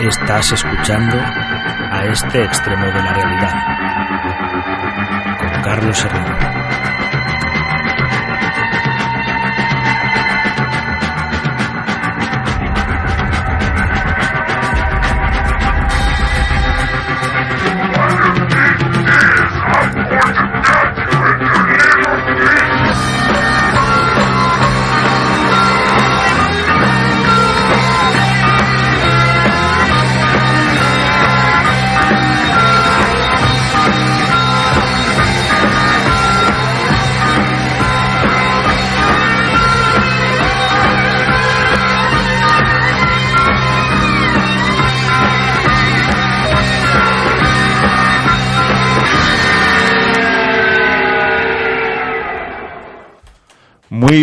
Estás escuchando a este extremo de la realidad con Carlos Herrera.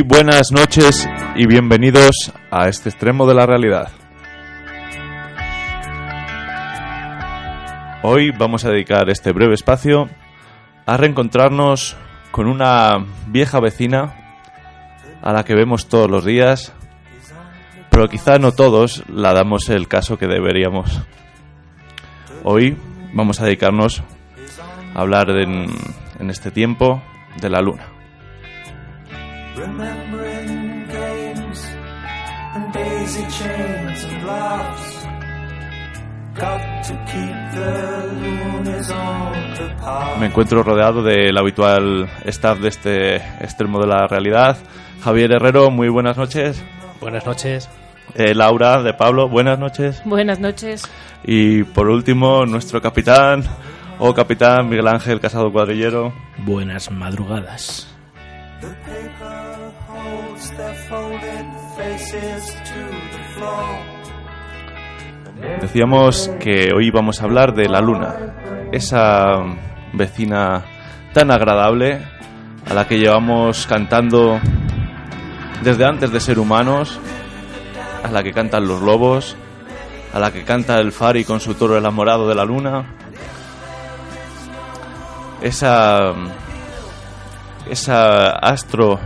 Buenas noches y bienvenidos a este extremo de la realidad. Hoy vamos a dedicar este breve espacio a reencontrarnos con una vieja vecina a la que vemos todos los días, pero quizá no todos la damos el caso que deberíamos. Hoy vamos a dedicarnos a hablar en este tiempo de la luna. Remembering games and daisy chains and laughs. Got to keep the loonies on the path. Me encuentro rodeado del habitual staff de este extremo de la realidad. Javier Herrero, muy buenas noches. Buenas noches. Eh, Laura de Pablo, buenas noches. Buenas noches. Y por último, nuestro capitán, o capitán Miguel Ángel Casado Cuadrillero. Buenas madrugadas. Decíamos que hoy vamos a hablar de la luna, esa vecina tan agradable a la que llevamos cantando desde antes de ser humanos, a la que cantan los lobos, a la que canta el Fari con su toro enamorado de la luna. Esa esa astro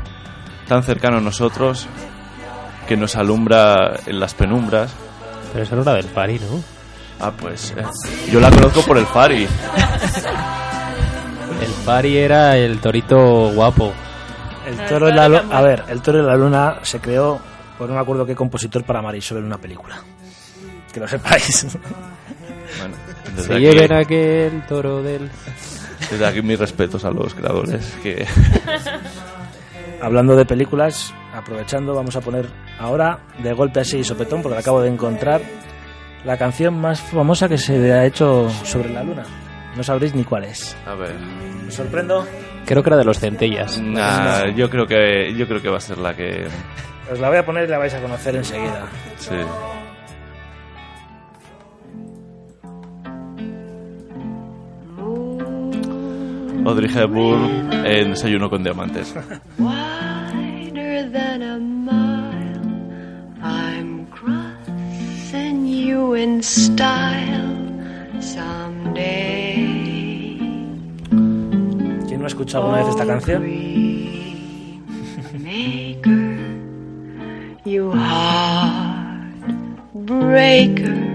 tan cercano a nosotros que nos alumbra en las penumbras. Pero esa no era del Fari, ¿no? Ah, pues eh, yo la conozco por el Fari. El Fari era el torito guapo. El Ah, toro de la lu- cambia. A ver, el toro de la luna se creó por no me acuerdo qué compositor para Marisol en una película. Que lo sepáis. Bueno, Se aquí, lleven aquel toro del... desde aquí mis respetos a los creadores. Que Hablando de películas, aprovechando, vamos a poner ahora de golpe así y sopetón, porque acabo de encontrar la canción más famosa que se ha hecho sobre la luna. No sabréis ni cuál es. a ver, ¿Me sorprendo? Creo que era de los centellas. nah, yo creo que yo creo que va a ser la que Os la voy a poner y la vais a conocer enseguida. sí. Audrey Hepburn en Desayuno con Diamantes. wider than a mile. I'm crossing you in style someday. ¿Quién no ha escuchado alguna vez esta canción? Maker, you heartbreaker, wherever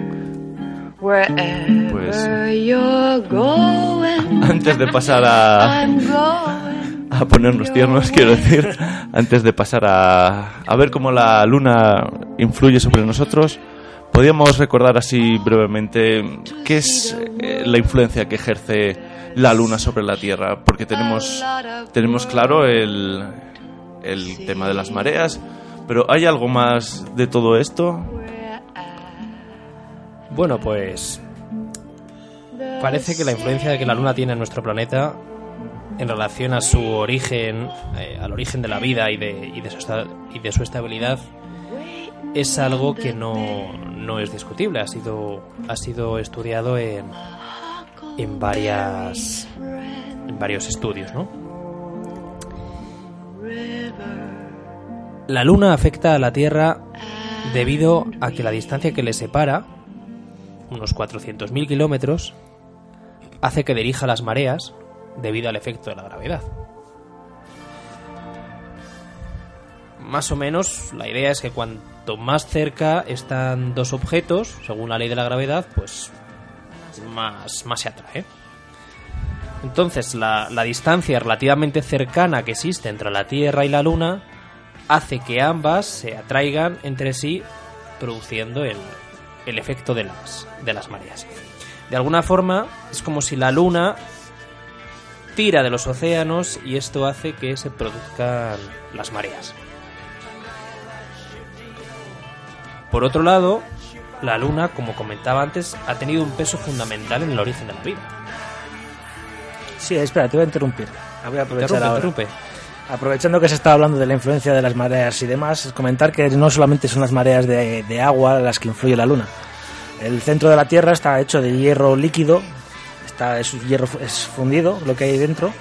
Pues- you're going, Antes de pasar a a ponernos tiernos, quiero decir, antes de pasar a, a ver cómo la luna influye sobre nosotros, podríamos recordar así brevemente qué es eh, la influencia que ejerce la luna sobre la Tierra, porque tenemos, tenemos claro el, el tema de las mareas, pero ¿hay algo más de todo esto? Bueno, pues parece que la influencia que la Luna tiene en nuestro planeta en relación a su origen, eh, al origen de la vida y de, y de su, y de su estabilidad, es algo que no, no es discutible. Ha sido, ha sido estudiado en, en, varias, en varios estudios, ¿no? La Luna afecta a la Tierra debido a que la distancia que le separa, unos 400.000 kilómetros, hace que dirija las mareas debido al efecto de la gravedad. Más o menos la idea es que cuanto más cerca están dos objetos, según la ley de la gravedad, pues más, más se atrae. Entonces la, la distancia relativamente cercana que existe entre la Tierra y la Luna hace que ambas se atraigan entre sí produciendo el, el efecto de las, de las mareas. De alguna forma es como si la Luna tira de los océanos y esto hace que se produzcan las mareas. Por otro lado, la Luna, como comentaba antes, ha tenido un peso fundamental en el origen de la vida. Sí, espera, te voy a interrumpir. La voy a aprovechar Interrumpe, ahora. interrumpe. Aprovechando que se está hablando de la influencia de las mareas y demás, comentar que no solamente son las mareas de, agua las que influye la Luna. El centro de la Tierra está hecho de hierro líquido, está, es hierro es fundido, lo que hay dentro,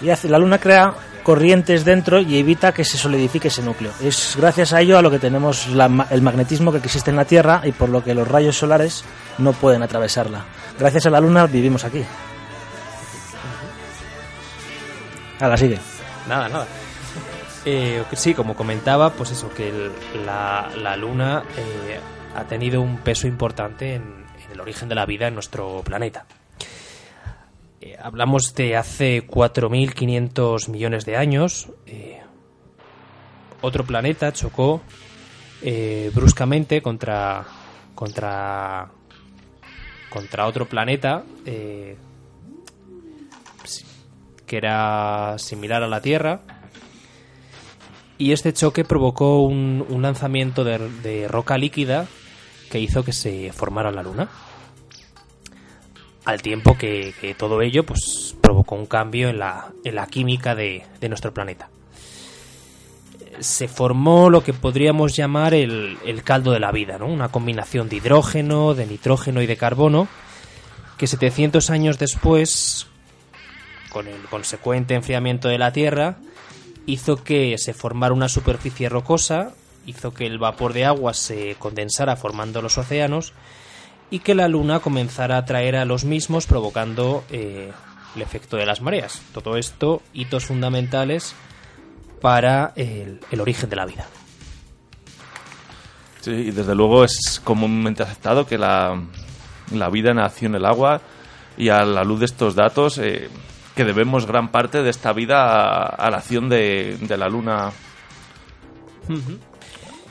y hace, la Luna crea corrientes dentro y evita que se solidifique ese núcleo. Es gracias a ello a lo que tenemos la el magnetismo que existe en la Tierra y por lo que los rayos solares no pueden atravesarla. Gracias a la Luna vivimos aquí. Ahora sigue. Nada, nada. Eh, sí, como comentaba, pues eso, que la, la Luna eh, ha tenido un peso importante en, en el origen de la vida en nuestro planeta. Eh, hablamos de hace 4.500 millones de años. otro planeta chocó bruscamente contra, contra, contra otro planeta que era similar a la Tierra. Y este choque provocó un, lanzamiento de, roca líquida que hizo que se formara la Luna. Al tiempo que, todo ello pues, provocó un cambio en la, en la química de, de nuestro planeta. Se formó lo que podríamos llamar el, el caldo de la vida, ¿no? una combinación de hidrógeno, de nitrógeno y de carbono, que 700 años después con el consecuente enfriamiento de la Tierra, hizo que se formara una superficie rocosa, hizo que el vapor de agua se condensara formando los océanos y que la Luna comenzara a atraer a los mismos provocando eh, el efecto de las mareas. Todo esto, hitos fundamentales para el, origen de la vida. Sí, y desde luego es comúnmente aceptado que la, la vida nació en el agua y a la luz de estos datos eh, que debemos gran parte de esta vida a, a la acción de, de la luna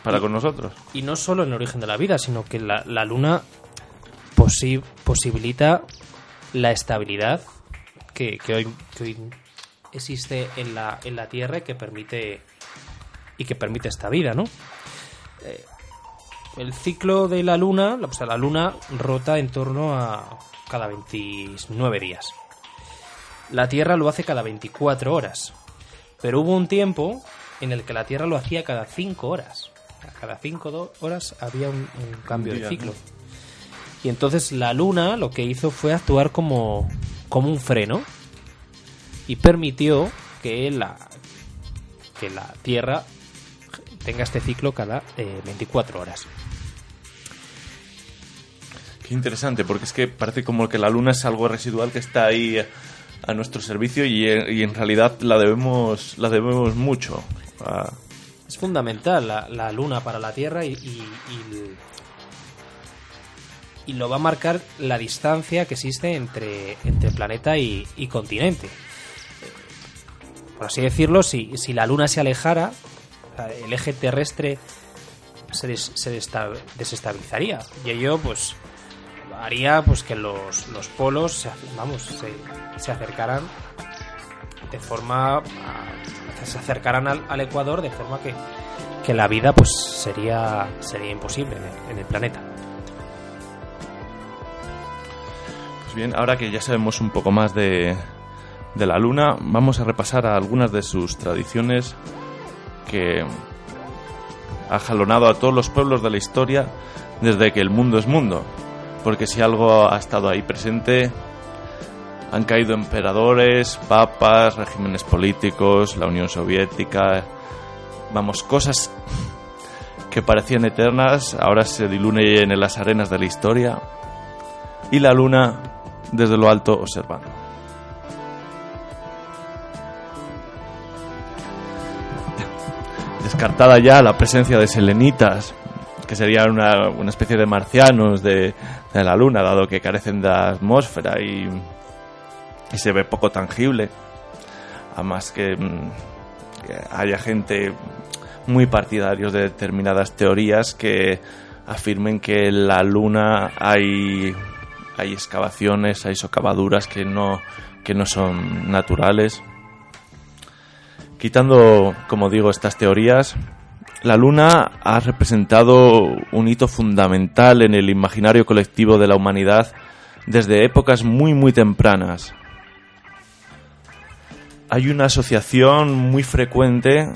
para con nosotros. Y no solo en el origen de la vida, sino que la, la Luna posi- posibilita la estabilidad que, que hoy, que hoy existe en la, en la Tierra y que permite y que permite esta vida, ¿no? Eh, el ciclo de la Luna, o sea, la Luna rota en torno a cada 29 días. La Tierra lo hace cada 24 horas. Pero hubo un tiempo en el que la Tierra lo hacía cada 5 horas. Cada 5 horas había un, un cambio de ciclo. Y entonces la Luna lo que hizo fue actuar como, como un freno y permitió que la, que la Tierra tenga este ciclo cada eh, 24 horas. Qué interesante, porque es que parece como que la luna es algo residual que está ahí a nuestro servicio y, eh, y en realidad la debemos, la debemos mucho. a- Es fundamental la, la luna para la Tierra y, y- lo va a marcar la distancia que existe entre, entre planeta y, continente. Por así decirlo, si, si la luna se alejara, el eje terrestre se, des- se desestabilizaría. Y ello, pues, haría pues que los, los polos se, vamos, se, se acercaran de forma a- se al, al Ecuador de forma que, que la vida pues sería sería imposible en el, planeta Pues bien, ahora que ya sabemos un poco más de, de la luna, vamos a repasar algunas de sus tradiciones que ha jalonado a todos los pueblos de la historia desde que el mundo es mundo. Porque si algo ha estado ahí presente, han caído emperadores, papas, regímenes políticos, la Unión Soviética, vamos, cosas que parecían eternas, ahora se diluyen en las arenas de la historia y la luna desde lo alto observando. Descartada ya la presencia de selenitas, que serían una, una especie de marcianos de, de la luna, dado que carecen de atmósfera y, y se ve poco tangible. Además que, mm, que haya gente muy partidarios de determinadas teorías que afirmen que en la luna hay, hay excavaciones, hay socavaduras que no, que no son naturales. Quitando, como digo, estas teorías, la luna ha representado un hito fundamental en el imaginario colectivo de la humanidad desde épocas muy muy tempranas. Hay una asociación muy frecuente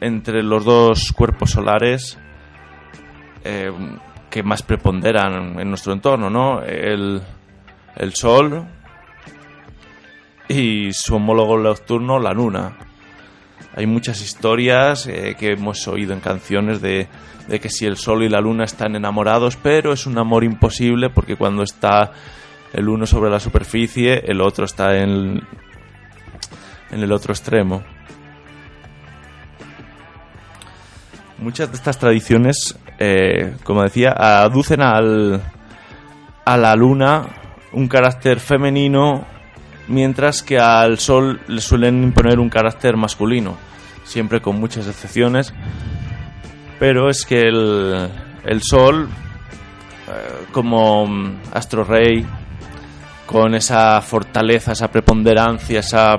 entre los dos cuerpos solares eh, que más preponderan en nuestro entorno, ¿no? El, el Sol y su homólogo nocturno, la Luna. Hay muchas historias eh, que hemos oído en canciones de, que si el Sol y la Luna están enamorados, pero es un amor imposible porque cuando está el uno sobre la superficie, el otro está en, en el otro extremo. Muchas de estas tradiciones, eh, como decía, aducen al, a la luna un carácter femenino, mientras que al sol le suelen imponer un carácter masculino, siempre con muchas excepciones. Pero es que el, el sol, eh, como astro rey, con esa fortaleza, esa preponderancia, esa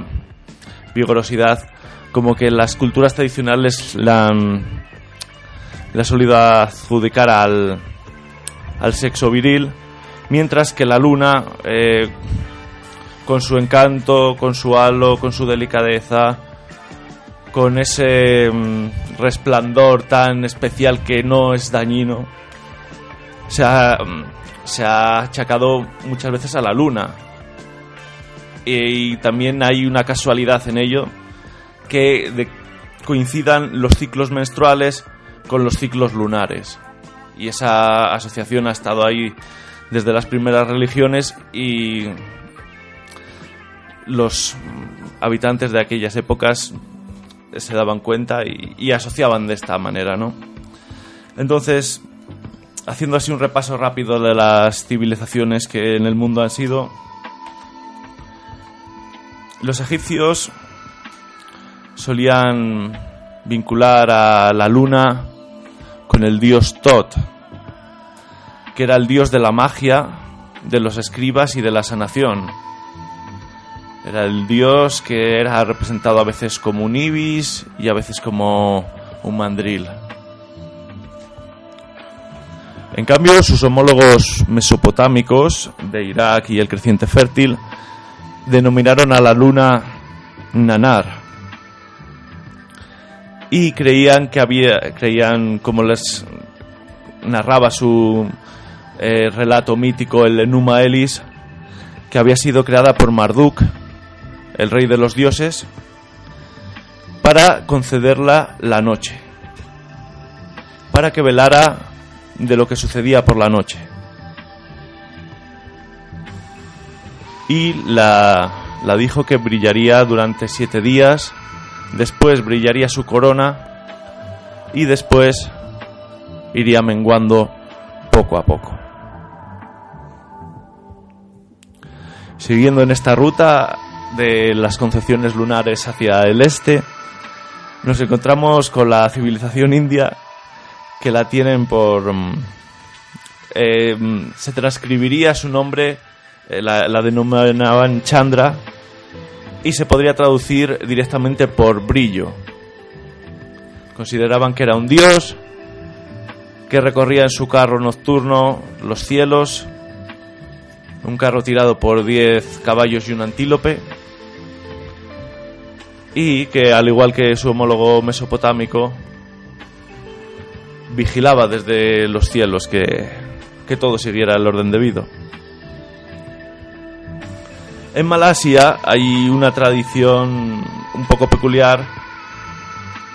vigorosidad, como que las culturas tradicionales la ha solido adjudicar al, al sexo viril, mientras que la luna, eh, con su encanto, con su halo, con su delicadeza, con ese mm, resplandor tan especial que no es dañino, se ha, mm, se ha achacado muchas veces a la luna. Y, también hay una casualidad en ello, que coincidan los ciclos menstruales con los ciclos lunares. Y esa asociación ha estado ahí desde las primeras religiones y los habitantes de aquellas épocas se daban cuenta y, asociaban de esta manera, ¿no? Entonces, haciendo así un repaso rápido de las civilizaciones que en el mundo han sido, los egipcios solían vincular a la luna con el dios Tot, que era el dios de la magia, de los escribas y de la sanación. Era el dios que era representado a veces como un ibis y a veces como un mandril. En cambio, sus homólogos mesopotámicos de Irak y el creciente fértil denominaron a la luna Nanar y creían que había creían como les narraba su eh, relato mítico el Enuma Elis que había sido creada por Marduk el rey de los dioses para concederla la noche para que velara de lo que sucedía por la noche y la, la dijo que brillaría durante siete días después brillaría su corona y después iría menguando poco a poco. Siguiendo en esta ruta de las concepciones lunares hacia el este, nos encontramos con la civilización india que la tienen por... mm, eh, mm, se transcribiría su nombre, eh, la, la denominaban Chandra, y se podría traducir directamente por brillo. Consideraban que era un dios que recorría en su carro nocturno los cielos un carro tirado por 10 caballos y un antílope, y que al igual que su homólogo mesopotámico, vigilaba desde los cielos que, que todo siguiera el orden debido. En Malasia hay una tradición un poco peculiar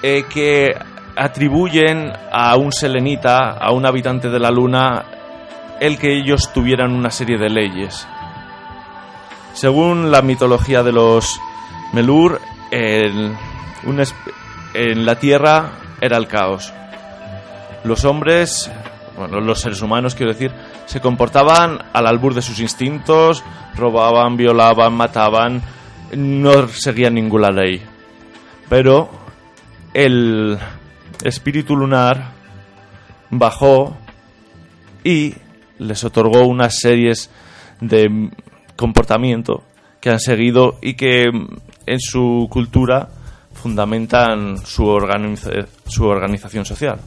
eh, que atribuyen a un selenita, a un habitante de la luna, el que ellos tuvieran una serie de leyes. Según la mitología de los Melur, en la Tierra era el caos. Los hombres, bueno, los seres humanos quiero decir, se comportaban al albur de sus instintos, robaban, violaban, mataban, no seguían ninguna ley. Pero el espíritu lunar bajó y les otorgó unas series de comportamiento que han seguido y que en su cultura fundamentan su, organiza- su organización social.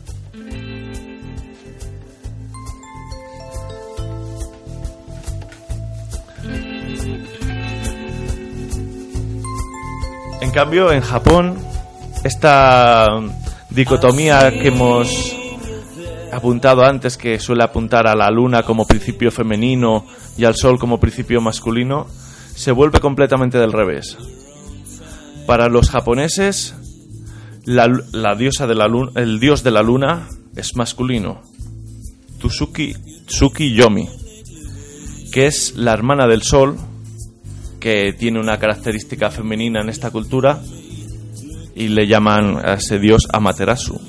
En cambio, en Japón, esta dicotomía que hemos apuntado antes, que suele apuntar a la luna como principio femenino y al sol como principio masculino, se vuelve completamente del revés. Para los japoneses, la, diosa de la luna, el dios de la luna es masculino, Tsuki, Tsuki Yomi, que es la hermana del sol, que tiene una característica femenina en esta cultura, y le llaman a ese dios Amaterasu.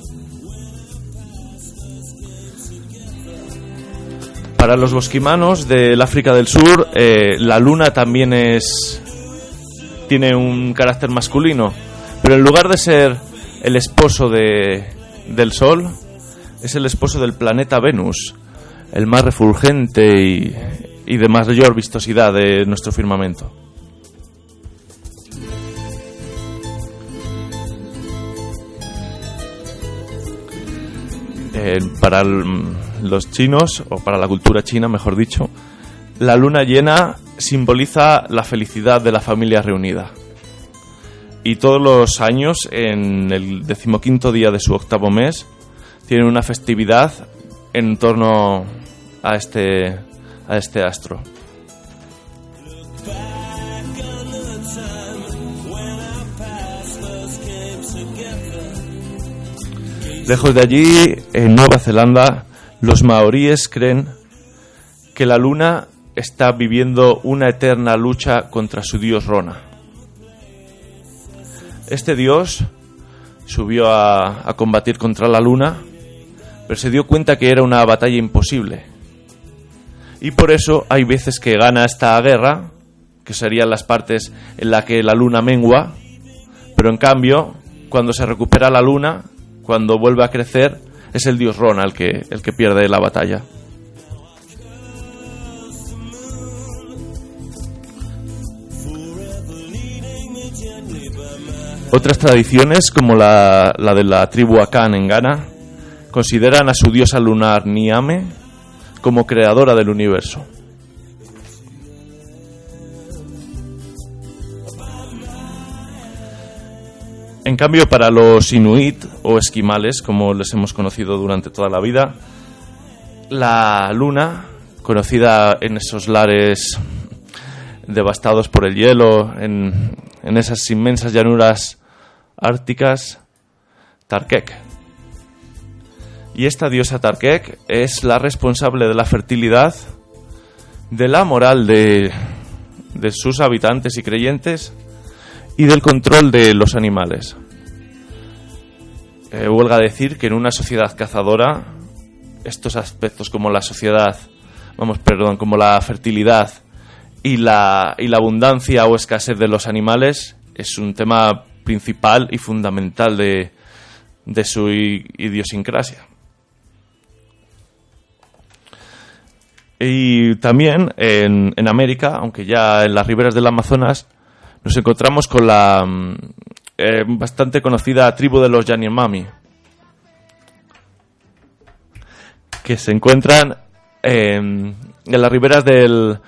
Para los bosquimanos del África del Sur, eh, la luna también es tiene un carácter masculino, pero en lugar de ser el esposo de, del Sol, es el esposo del planeta Venus, el más refulgente y, y de mayor vistosidad de nuestro firmamento. Eh, para el- los chinos, o para la cultura china, mejor dicho, la luna llena simboliza la felicidad de la familia reunida. Y todos los años, en el decimoquinto día de su octavo mes, tienen una festividad en torno a este, a este astro. Lejos de allí, en Nueva Zelanda, los maoríes creen que la luna está viviendo una eterna lucha contra su dios Rona. Este dios subió a, combatir contra la luna, pero se dio cuenta que era una batalla imposible. Y por eso hay veces que gana esta guerra, que serían las partes en las que la luna mengua, pero en cambio, cuando se recupera la luna, cuando vuelve a crecer, es el dios Rona el que, el que pierde la batalla. Otras tradiciones, como la, de la tribu Akan en Ghana, consideran a su diosa lunar Niame como creadora del universo. En cambio, para los inuit o esquimales, como les hemos conocido durante toda la vida, la luna, conocida en esos lares devastados por el hielo, en, en esas inmensas llanuras árticas, Tarkek. Y esta diosa Tarkek es la responsable de la fertilidad, de la moral de, de sus habitantes y creyentes y del control de los animales. Eh, huelga decir que en una sociedad cazadora estos aspectos como la sociedad, vamos, perdón, como la fertilidad y la, y la abundancia o escasez de los animales es un tema principal y fundamental de, de su idiosincrasia. Y también en, en América, aunque ya en las riberas del Amazonas, nos encontramos con la mm, eh, bastante conocida tribu de los Yanomami, que se encuentran en, en las riberas del,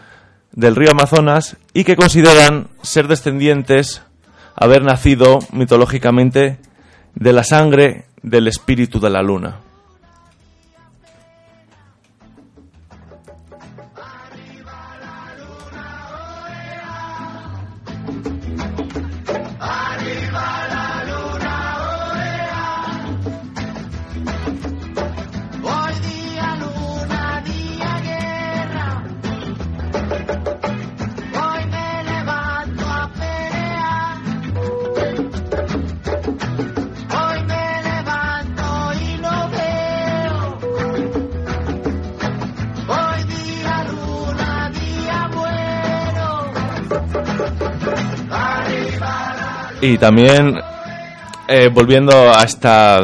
del río Amazonas y que consideran ser descendientes, haber nacido mitológicamente de la sangre del espíritu de la luna. Y también, eh, volviendo a esta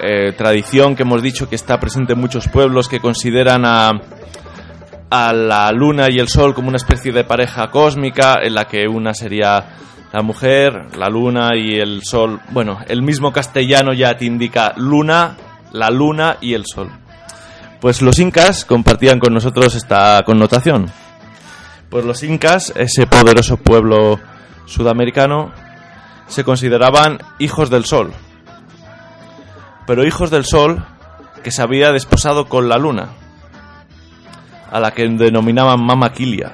eh, tradición que hemos dicho que está presente en muchos pueblos que consideran a la luna y el sol como una especie de pareja cósmica en la que una sería la mujer, la luna y el sol. Bueno, el mismo castellano ya te indica luna, la luna y el sol. Pues los incas compartían con nosotros esta connotación. Pues los incas, ese poderoso pueblo sudamericano, se consideraban hijos del sol. Pero hijos del sol que se había desposado con la luna, a la que denominaban Mama Kilia,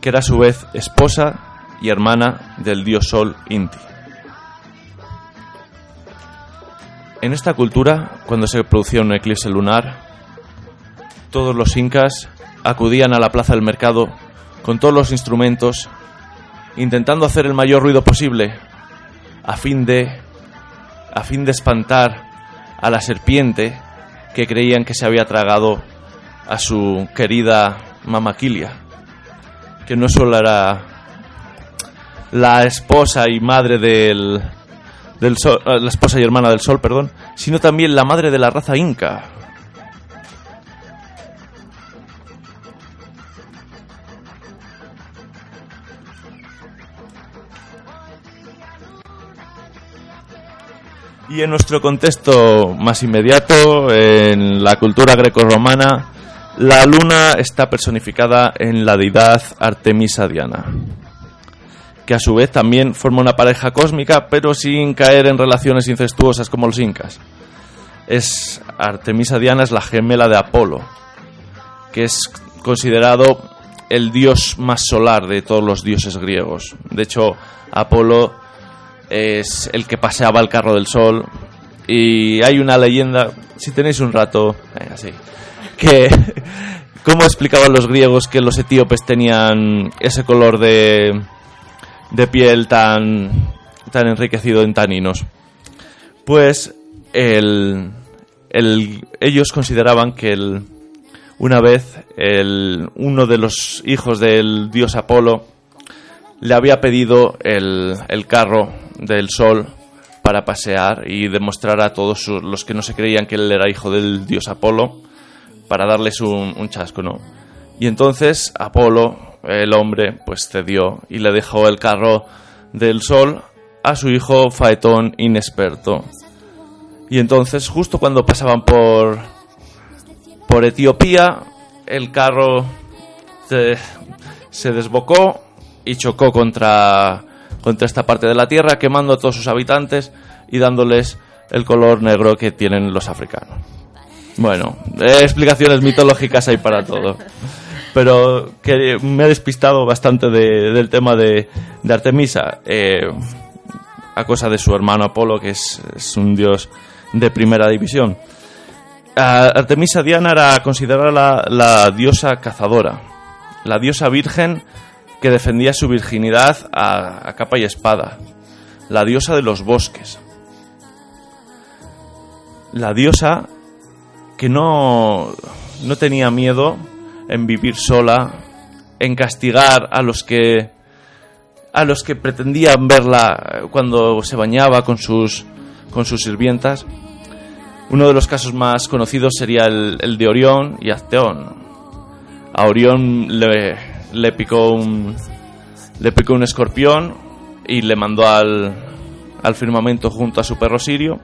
que era a su vez esposa y hermana del dios sol Inti. En esta cultura, cuando se producía un eclipse lunar, todos los incas acudían a la plaza del mercado con todos los instrumentos, intentando hacer el mayor ruido posible, a fin de a fin de espantar a la serpiente que creían que se había tragado a su querida Mamaquilia, que no solo era la esposa y madre del, del sol, eh, la esposa y hermana del sol, perdón, sino también la madre de la raza inca. Y en nuestro contexto más inmediato, en la cultura grecorromana, la luna está personificada en la deidad Artemisa Diana, que a su vez también forma una pareja cósmica, pero sin caer en relaciones incestuosas como los incas. Es Artemisa Diana es la gemela de Apolo, que es considerado el dios más solar de todos los dioses griegos. De hecho, Apolo es el que paseaba el carro del sol. Y hay una leyenda, si tenéis un rato, venga, sí, que cómo explicaban los griegos que los etíopes tenían ese color de, de piel tan, tan enriquecido en taninos. Pues el, el- ellos consideraban que el, una vez el, uno de los hijos del dios Apolo le había pedido el, el carro del sol para pasear y demostrar a todos los que no se creían que él era hijo del dios Apolo para darles un, un chasco, ¿no? Y entonces Apolo, el hombre, pues cedió y le dejó el carro del sol a su hijo Faetón inexperto. Y entonces, justo cuando pasaban por, por Etiopía, el carro se, se desbocó y chocó contra, contra esta parte de la tierra, quemando a todos sus habitantes y dándoles el color negro que tienen los africanos. Bueno, explicaciones mitológicas hay para todo. Pero que me he despistado bastante de- del tema de, de Artemisa, eh, a cosa de su hermano Apolo, que es, un dios de primera división. Artemisa Diana era considerada la diosa cazadora, la diosa virgen que defendía su virginidad a, capa y espada, la diosa de los bosques, la diosa que no, no tenía miedo en vivir sola, en castigar a los que a los que pretendían verla cuando se bañaba con sus con sus sirvientas. Uno de los casos más conocidos sería el, el de Orión y Acteón. A Orión le, le picó un le picó un escorpión y le mandó al, al firmamento junto a su perro Sirio.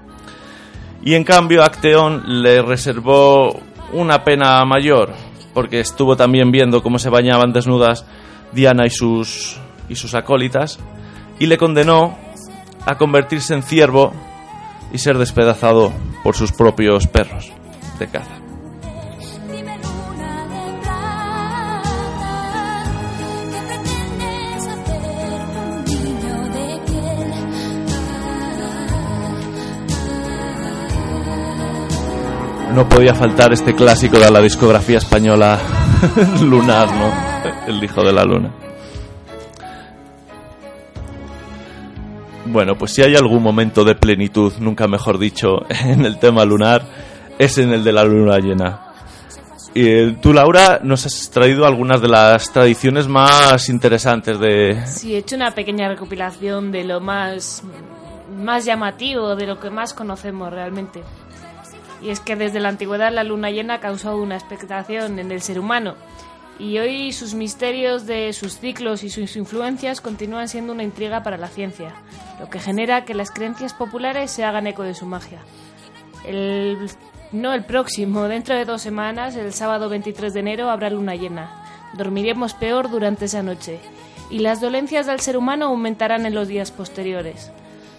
Y en cambio Acteón le reservó una pena mayor porque estuvo también viendo cómo se bañaban desnudas Diana y sus, y sus acólitas, y le condenó a convertirse en ciervo y ser despedazado por sus propios perros de caza. No podía faltar este clásico de la discografía española lunar, ¿no? El hijo de la luna. Bueno, pues si hay algún momento de plenitud, nunca mejor dicho, en el tema lunar, es en el de la luna llena. Y eh, tú, Laura, nos has traído algunas de las tradiciones más interesantes de... Sí, he hecho una pequeña recopilación de lo más, más llamativo, de lo que más conocemos realmente. Y es que desde la antigüedad la luna llena ha causado una expectación en el ser humano. Y hoy sus misterios de sus ciclos y sus influencias continúan siendo una intriga para la ciencia, lo que genera que las creencias populares se hagan eco de su magia. El, no el próximo, dentro de dos semanas, el sábado 23 de enero, habrá luna llena. Dormiremos peor durante esa noche. Y las dolencias del ser humano aumentarán en los días posteriores.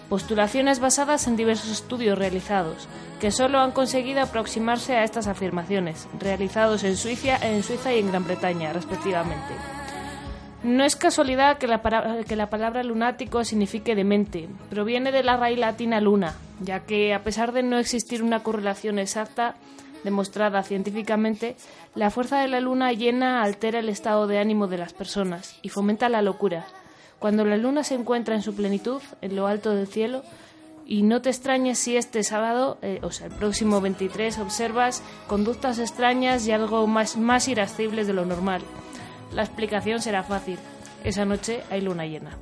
Postulaciones basadas en diversos estudios realizados, que solo han conseguido aproximarse a estas afirmaciones, realizados en Suiza, en Suiza y en Gran Bretaña, respectivamente. No es casualidad que la, que la palabra lunático signifique demente. Proviene de la raíz latina luna, ya que a pesar de no existir una correlación exacta demostrada científicamente, la fuerza de la luna llena altera el estado de ánimo de las personas y fomenta la locura. Cuando la luna se encuentra en su plenitud, en lo alto del cielo, y no te extrañes si este sábado, eh, o sea, el próximo 23, observas conductas extrañas y algo más, más irascibles de lo normal. La explicación será fácil. Esa noche hay luna llena.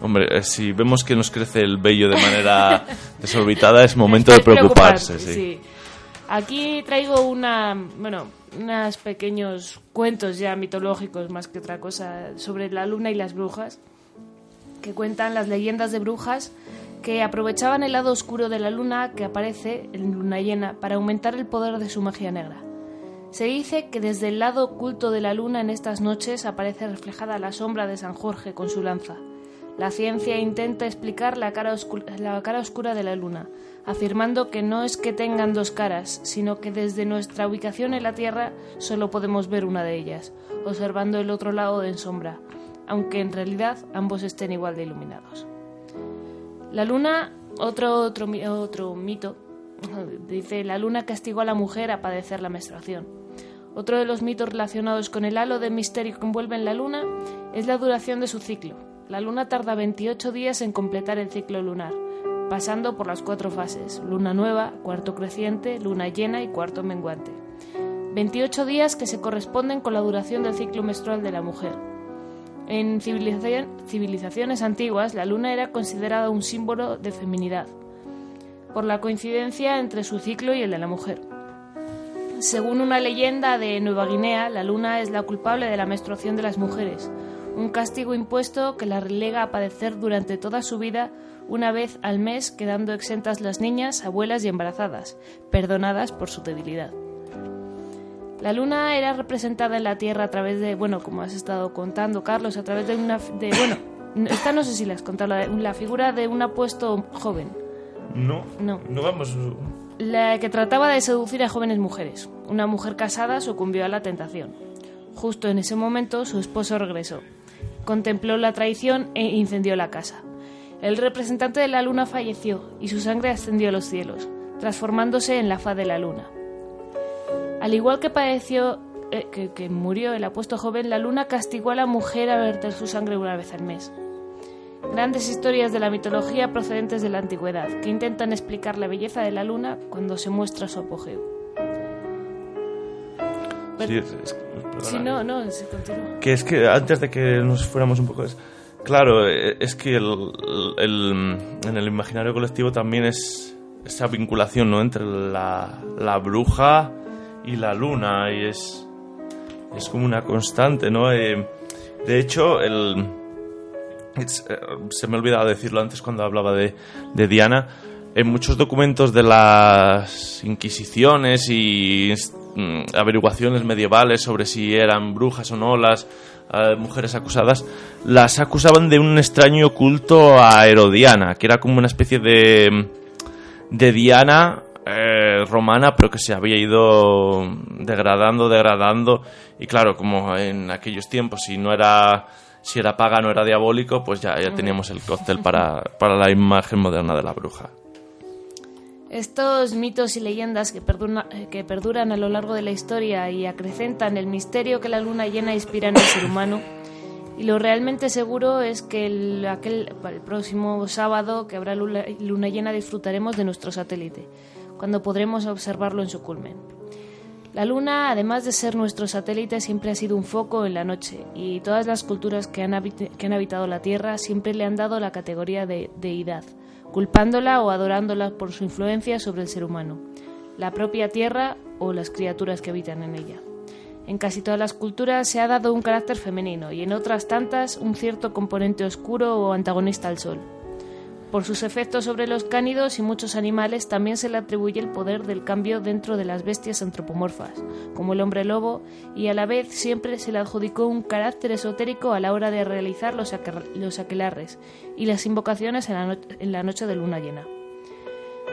Hombre, eh, si vemos que nos crece el vello de manera desorbitada, es momento de preocuparse, sí. Aquí traigo una, bueno, unos pequeños cuentos ya mitológicos más que otra cosa sobre la luna y las brujas, que cuentan las leyendas de brujas que aprovechaban el lado oscuro de la luna que aparece en luna llena para aumentar el poder de su magia negra. Se dice que desde el lado oculto de la luna en estas noches aparece reflejada la sombra de San Jorge con su lanza. La ciencia intenta explicar la cara, la cara oscura de la luna, afirmando que no es que tengan dos caras, sino que desde nuestra ubicación en la Tierra solo podemos ver una de ellas, observando el otro lado en sombra, aunque en realidad ambos estén igual de iluminados. La luna, otro, otro, otro mito, dice, la luna castigó a la mujer a padecer la menstruación. Otro de los mitos relacionados con el halo de misterio que envuelve en la luna es la duración de su ciclo. La luna tarda 28 días en completar el ciclo lunar, pasando por las cuatro fases, luna nueva, cuarto creciente, luna llena y cuarto menguante. 28 días que se corresponden con la duración del ciclo menstrual de la mujer. En civilizaciones antiguas, la luna era considerada un símbolo de feminidad, por la coincidencia entre su ciclo y el de la mujer. Según una leyenda de Nueva Guinea, la luna es la culpable de la menstruación de las mujeres, un castigo impuesto que la relega a padecer durante toda su vida una vez al mes, quedando exentas las niñas, abuelas y embarazadas, perdonadas por su debilidad. La luna era representada en la Tierra a través de, bueno, como has estado contando, Carlos, a través de una, de, bueno, esta no sé si la has contado, la, la figura de un apuesto joven, No, No. no vamos. la que trataba de seducir a jóvenes mujeres. Una mujer casada sucumbió a la tentación. Justo en ese momento su esposo regresó. Contempló la traición e incendió la casa. El representante de la luna falleció y su sangre ascendió a los cielos, transformándose en la faz de la luna. Al igual que padeció eh, que, que murió el apuesto joven, la luna castigó a la mujer a verter su sangre una vez al mes. Grandes historias de la mitología procedentes de la antigüedad, que intentan explicar la belleza de la luna cuando se muestra su apogeo. Sí, es- es- no, no, se continúa. Que es que antes de que nos fuéramos un poco... claro, eh, es que el, en el imaginario colectivo también es esa vinculación ¿no? entre la, la bruja y la luna y es, es como una constante, ¿no? Eh, de hecho, el, eh, se me ha olvidado decirlo antes cuando hablaba de, de Diana. En muchos documentos de las inquisiciones y mm, averiguaciones medievales sobre si eran brujas o no las eh, mujeres acusadas, las acusaban de un extraño culto a Herodiana, que era como una especie de, de Diana eh, romana, pero que se había ido degradando, degradando. Y claro, como en aquellos tiempos, si no era si era pagano, era diabólico, pues ya, ya teníamos el cóctel para, para la imagen moderna de la bruja. Estos mitos y leyendas que, perduran a lo largo de la historia y acrecentan el misterio que la luna llena inspira en el ser humano. Y lo realmente seguro es que el, próximo sábado que habrá luna, llena disfrutaremos de nuestro satélite, cuando podremos observarlo en su culmen. La Luna, además de ser nuestro satélite, siempre ha sido un foco en la noche y todas las culturas que han, que han habitado la Tierra siempre le han dado la categoría de deidad, culpándola o adorándola por su influencia sobre el ser humano, la propia Tierra o las criaturas que habitan en ella. En casi todas las culturas se ha dado un carácter femenino y en otras tantas un cierto componente oscuro o antagonista al Sol. Por sus efectos sobre los cánidos y muchos animales también se le atribuye el poder del cambio dentro de las bestias antropomorfas, como el hombre lobo, y a la vez siempre se le adjudicó un carácter esotérico a la hora de realizar los, los aquelarres y las invocaciones en la, noche de luna llena.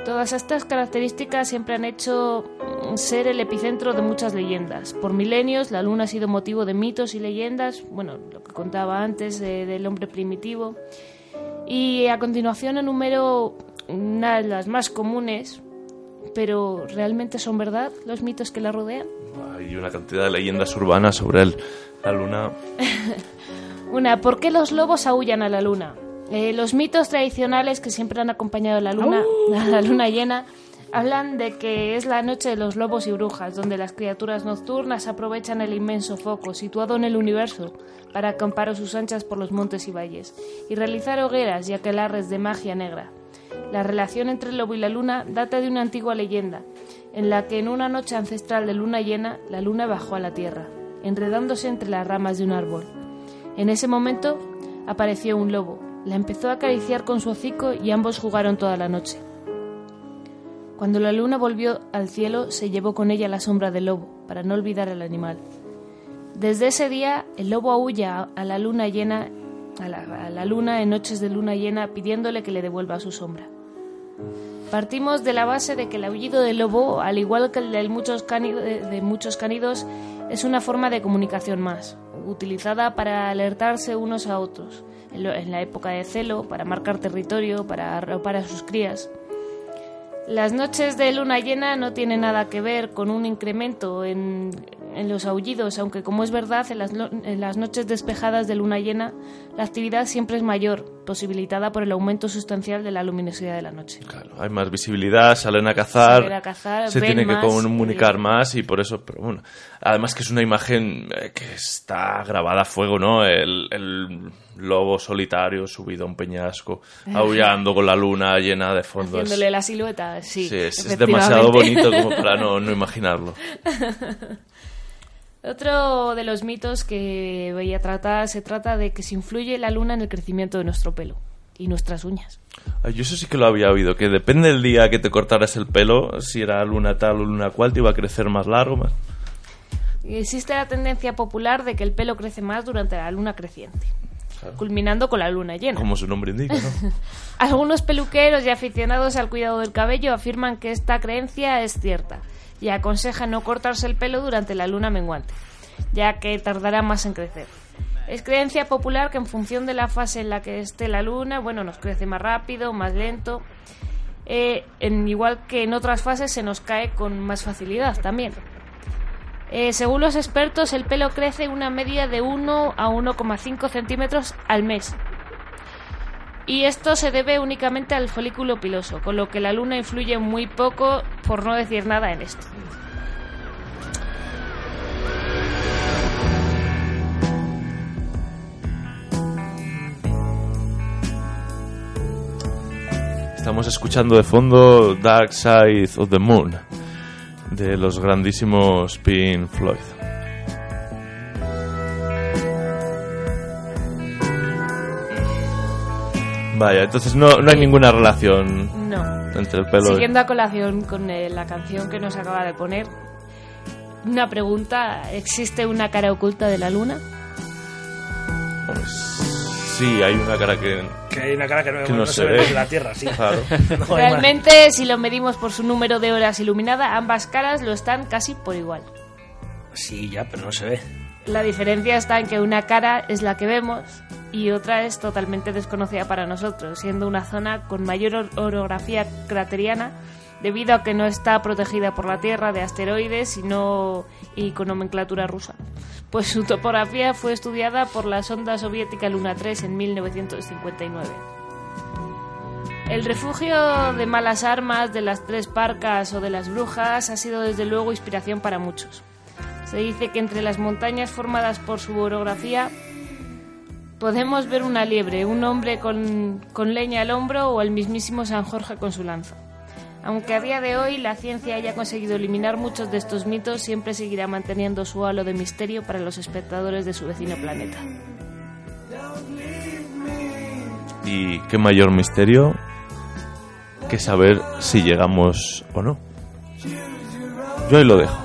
Todas estas características siempre han hecho mm, ser el epicentro de muchas leyendas. Por milenios la luna ha sido motivo de mitos y leyendas, bueno, lo que contaba antes del hombre primitivo. Y a continuación enumero una de las más comunes, pero ¿realmente son verdad los mitos que la rodean? Hay una cantidad de leyendas urbanas sobre el- la luna. Una, ¿por qué los lobos aullan a la luna? Eh, los mitos tradicionales que siempre han acompañado a la luna, a la luna llena, hablan de que es la noche de los lobos y brujas, donde las criaturas nocturnas aprovechan el inmenso foco situado en el universo para acampar a sus anchas por los montes y valles y realizar hogueras y aquelarres de magia negra. La relación entre el lobo y la luna data de una antigua leyenda, en la que en una noche ancestral de luna llena, la luna bajó a la tierra, enredándose entre las ramas de un árbol. En ese momento apareció un lobo, la empezó a acariciar con su hocico y ambos jugaron toda la noche. Cuando la luna volvió al cielo, se llevó con ella la sombra del lobo, para no olvidar al animal. Desde ese día, el lobo aúlla a la luna llena, a la, luna en noches de luna llena, pidiéndole que le devuelva su sombra. Partimos de la base de que el aullido del lobo, al igual que el de muchos, cánido- de- de muchos cánidos, es una forma de comunicación más, utilizada para alertarse unos a otros, en la época de celo, para marcar territorio, para arropar a sus crías. Las noches de luna llena no tienen nada que ver con un incremento en, los aullidos, aunque como es verdad, en las, en las noches despejadas de luna llena la actividad siempre es mayor, posibilitada por el aumento sustancial de la luminosidad de la noche. Claro, hay más visibilidad, salen a cazar, Salen a cazar, se ven tiene que más, comunicar eh, más y por eso, pero bueno, además que es una imagen eh, que está grabada a fuego, ¿no? El, el lobo solitario subido a un peñasco, aullando con la luna llena de fondo. Haciéndole la silueta, sí. sí, es, es demasiado bonito como para no, no imaginarlo. Otro de los mitos que voy a tratar se trata de que se influye la luna en el crecimiento de nuestro pelo y nuestras uñas. Ay, Yo eso sí que lo había oído, que depende del día que te cortaras el pelo, si era luna tal o luna cual, te iba a crecer más largo, más... Existe la tendencia popular de que el pelo crece más durante la luna creciente, culminando con la luna llena. Como su nombre indica, ¿no? Algunos peluqueros y aficionados al cuidado del cabello afirman que esta creencia es cierta y aconsejan no cortarse el pelo durante la luna menguante, ya que tardará más en crecer. Es creencia popular que en función de la fase en la que esté la luna, bueno, nos crece más rápido, más lento, eh, en, igual que en otras fases se nos cae con más facilidad también. Eh, según los expertos, el pelo crece una media de 1 a 1,5 centímetros al mes, y esto se debe únicamente al folículo piloso, con lo que la luna influye muy poco, por no decir nada, en esto. Estamos escuchando de fondo Dark Side of the Moon de los grandísimos Pink Floyd. Vaya, entonces no, no hay ninguna relación No. entre el pelo y... Siguiendo a colación con eh, la canción que nos acaba de poner, Una pregunta, ¿existe una cara oculta de la luna? Sí, hay una cara que... Que hay una cara que no, Que no no se se ve la Tierra, sí. Claro. No hay más. Realmente, si lo medimos por su número de horas iluminada, ambas caras lo están casi por igual. Sí, ya, pero no se ve. La diferencia está en que una cara es la que vemos y otra es totalmente desconocida para nosotros, siendo una zona con mayor or- orografía crateriana debido a que no está protegida por la Tierra de asteroides y, no- y con nomenclatura rusa. Pues su topografía fue estudiada por la sonda soviética Luna 3 en 1959. El refugio de malas armas, de las tres parcas o de las brujas ha sido desde luego inspiración para muchos. Se dice que entre las montañas formadas por su orografía podemos ver una liebre, un hombre con, con leña al hombro o el mismísimo San Jorge con su lanza. Aunque a día de hoy la ciencia haya conseguido eliminar muchos de estos mitos, siempre seguirá manteniendo su halo de misterio para los espectadores de su vecino planeta. Y qué mayor misterio que saber si llegamos o no. Yo ahí lo dejo.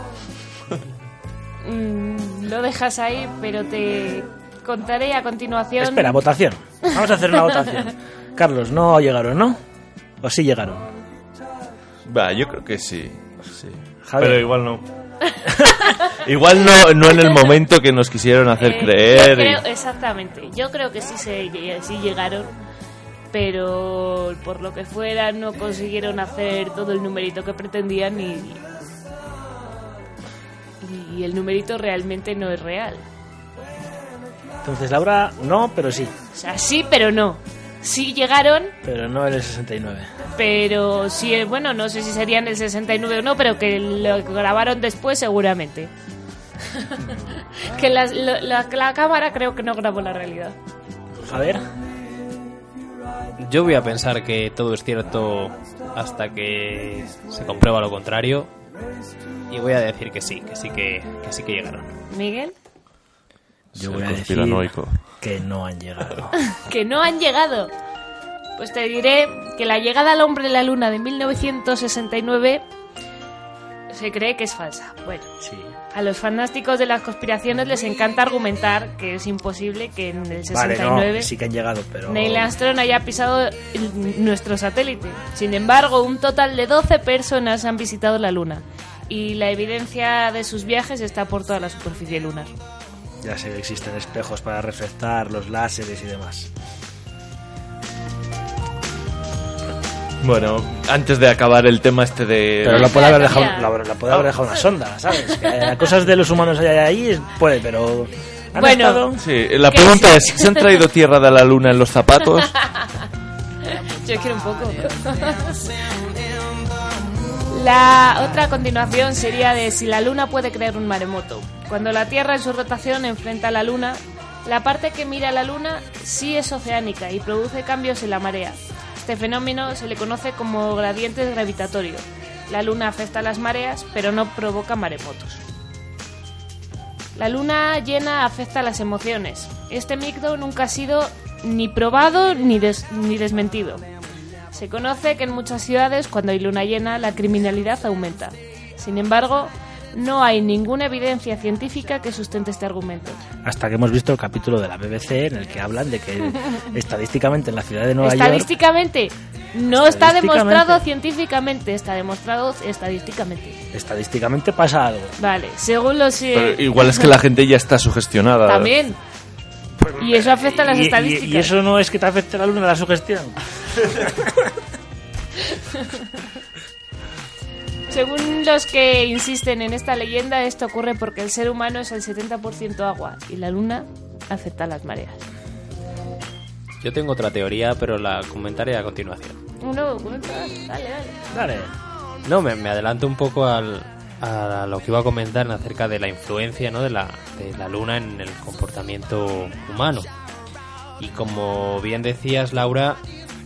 Mm, lo dejas ahí, pero te contaré a continuación. Espera, votación. Vamos a hacer una votación. Carlos, no llegaron, ¿no? ¿O sí llegaron? Va, yo creo que sí. sí. Javier. Pero igual no. igual no, no en el momento que nos quisieron hacer Eh, creer. yo y- creo- exactamente. Yo creo que sí, se, sí llegaron, pero por lo que fuera no consiguieron hacer todo el numerito que pretendían y, y el numerito realmente no es real. Entonces, Laura, no, pero sí. O sea, sí, pero no. Sí llegaron, Pero no en el 69. pero sí, eh, bueno, no sé si serían el 69 o no, pero que lo grabaron después seguramente. que la, la cámara creo que no grabó la realidad. Javier. Yo voy a pensar que todo es cierto hasta que se comprueba lo contrario. Y voy a decir que sí, que sí que, que sí que llegaron. Miguel, Yo voy a decir conspiranoico. que no han llegado. que no han llegado. Pues te diré que la llegada al hombre de la luna de 1969 se cree que es falsa. Bueno, Sí. a los fanáticos de las conspiraciones les encanta argumentar que es imposible que en el Vale, 69 no, sí que han llegado, pero... Neil Armstrong haya pisado el- nuestro satélite. Sin embargo, un total de 12 personas han visitado la Luna y la evidencia de sus viajes está por toda la superficie lunar. Ya sé que existen espejos para reflectar los láseres y demás. Bueno, antes de acabar el tema este de... Pero lo puede haber dejado, lo, lo puede haber dejado una sonda, ¿sabes? Que haya cosas de los humanos hay ahí, puede, pero... ¿han Bueno. estado? Sí, la ¿Qué pregunta es? es, ¿se han traído tierra de la luna en los zapatos? Yo quiero un poco. La otra a continuación sería de si la Luna puede crear un maremoto. Cuando la Tierra en su rotación enfrenta a la Luna, la parte que mira a la Luna sí es oceánica y produce cambios en la marea. Este fenómeno se le conoce como gradiente gravitatorio. La Luna afecta las mareas, pero no provoca maremotos. La luna llena afecta las emociones. Este mito nunca ha sido ni probado ni, ni desmentido. Se conoce que en muchas ciudades, cuando hay luna llena, la criminalidad aumenta. Sin embargo, no hay ninguna evidencia científica que sustente este argumento. Hasta que hemos visto el capítulo de la BBC en el que hablan de que estadísticamente en la ciudad de Nueva York... Estadísticamente, no está Estadísticamente. demostrado científicamente, está demostrado estadísticamente. Estadísticamente pasa algo. Vale, según los... eh, Pero igual es que la gente ya está sugestionada. También. Y eso afecta a las Y- y- estadísticas. Y, eso no es que te afecte la luna la sugestión. Según los que insisten en esta leyenda, esto ocurre porque el ser humano es el 70% agua y la luna afecta las mareas. Yo tengo otra teoría, pero la comentaré a continuación. No, dale, dale. Dale. No, me, me adelanto un poco al, a lo que iba a comentar acerca de la influencia ¿no? de, la, de la luna en el comportamiento humano. Y como bien decías, Laura,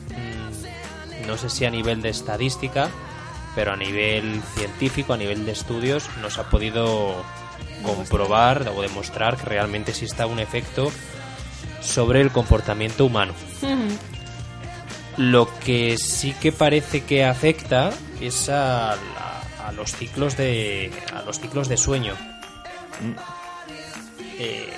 mm, no sé si a nivel de estadística, pero a nivel científico, a nivel de estudios, nos ha podido comprobar o demostrar que realmente exista un efecto sobre el comportamiento humano. Lo que sí que parece que afecta es a la, a los ciclos de a los ciclos de sueño. Eh,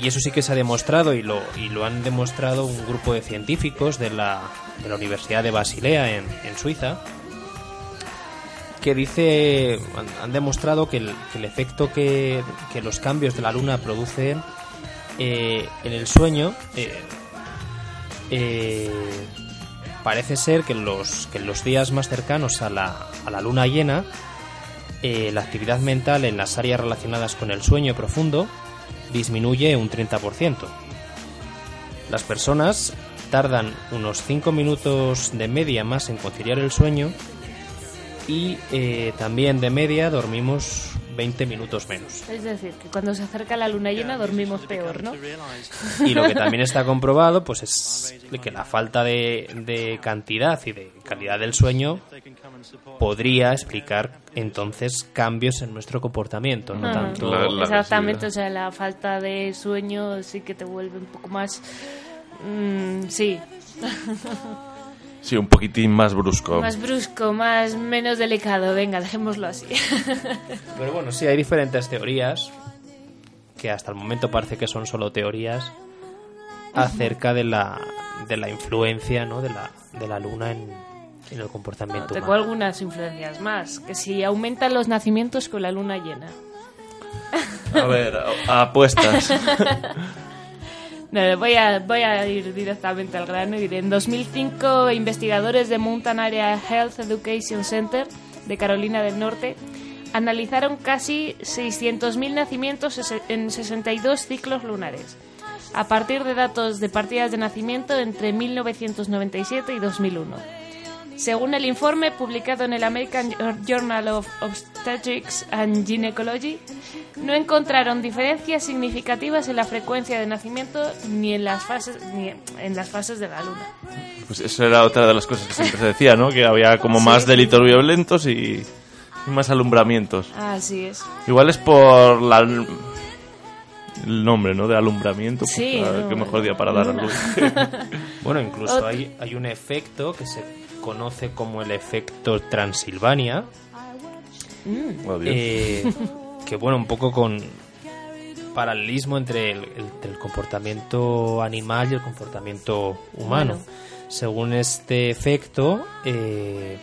y eso sí que se ha demostrado y lo, y lo han demostrado un grupo de científicos de la, de la Universidad de Basilea en, en Suiza que dice han, han demostrado que el, el efecto que, que los cambios de la luna producen eh, en el sueño eh, eh, parece ser que en los, que en los días más cercanos a la, a la luna llena la actividad mental en las áreas relacionadas con el sueño profundo disminuye un 30%. Las personas tardan unos 5 minutos de media más en conciliar el sueño y eh, también de media dormimos 20 minutos menos. Es decir, que cuando se acerca la luna llena dormimos peor, ¿no? Y lo que también está comprobado pues es que la falta de, de cantidad y de calidad del sueño podría explicar entonces cambios en nuestro comportamiento, no Ajá. tanto La- la- Exactamente, o sea, la falta de sueño sí que te vuelve un poco más... mm, sí, Sí, un poquitín más brusco. más brusco, más menos delicado, venga, dejémoslo así. Pero bueno, sí, hay diferentes teorías, que hasta el momento parece que son solo teorías, acerca de la, de la influencia ¿no? de, la, de la luna en, en el comportamiento Tengo humano. algunas influencias más, que si aumentan los nacimientos con la luna llena. A ver, apuestas. No, voy a, voy a ir directamente al grano y diré, en 2005 investigadores de Mountain Area Health Education Center de Carolina del Norte analizaron casi 600.000 nacimientos en 62 ciclos lunares, a partir de datos de partidas de nacimiento entre 1997 y 2001. Según el informe publicado en el American Journal of Obstetrics and Gynecology, no encontraron diferencias significativas en la frecuencia de nacimiento ni en las fases ni en las fases de la luna. Pues eso era otra de las cosas que siempre se decía, ¿no? Que había como Sí, más delitos violentos y, y más alumbramientos. Así es. Igual es por la, el nombre, ¿no? De alumbramiento. pues, Sí, a ver, no, qué mejor día para dar luz. Bueno, incluso hay, hay un efecto que se conoce como el efecto Transilvania, Oh, Dios. eh, que bueno, un poco con paralelismo entre el, el- entre el comportamiento animal y el comportamiento humano. Según este efecto, eh,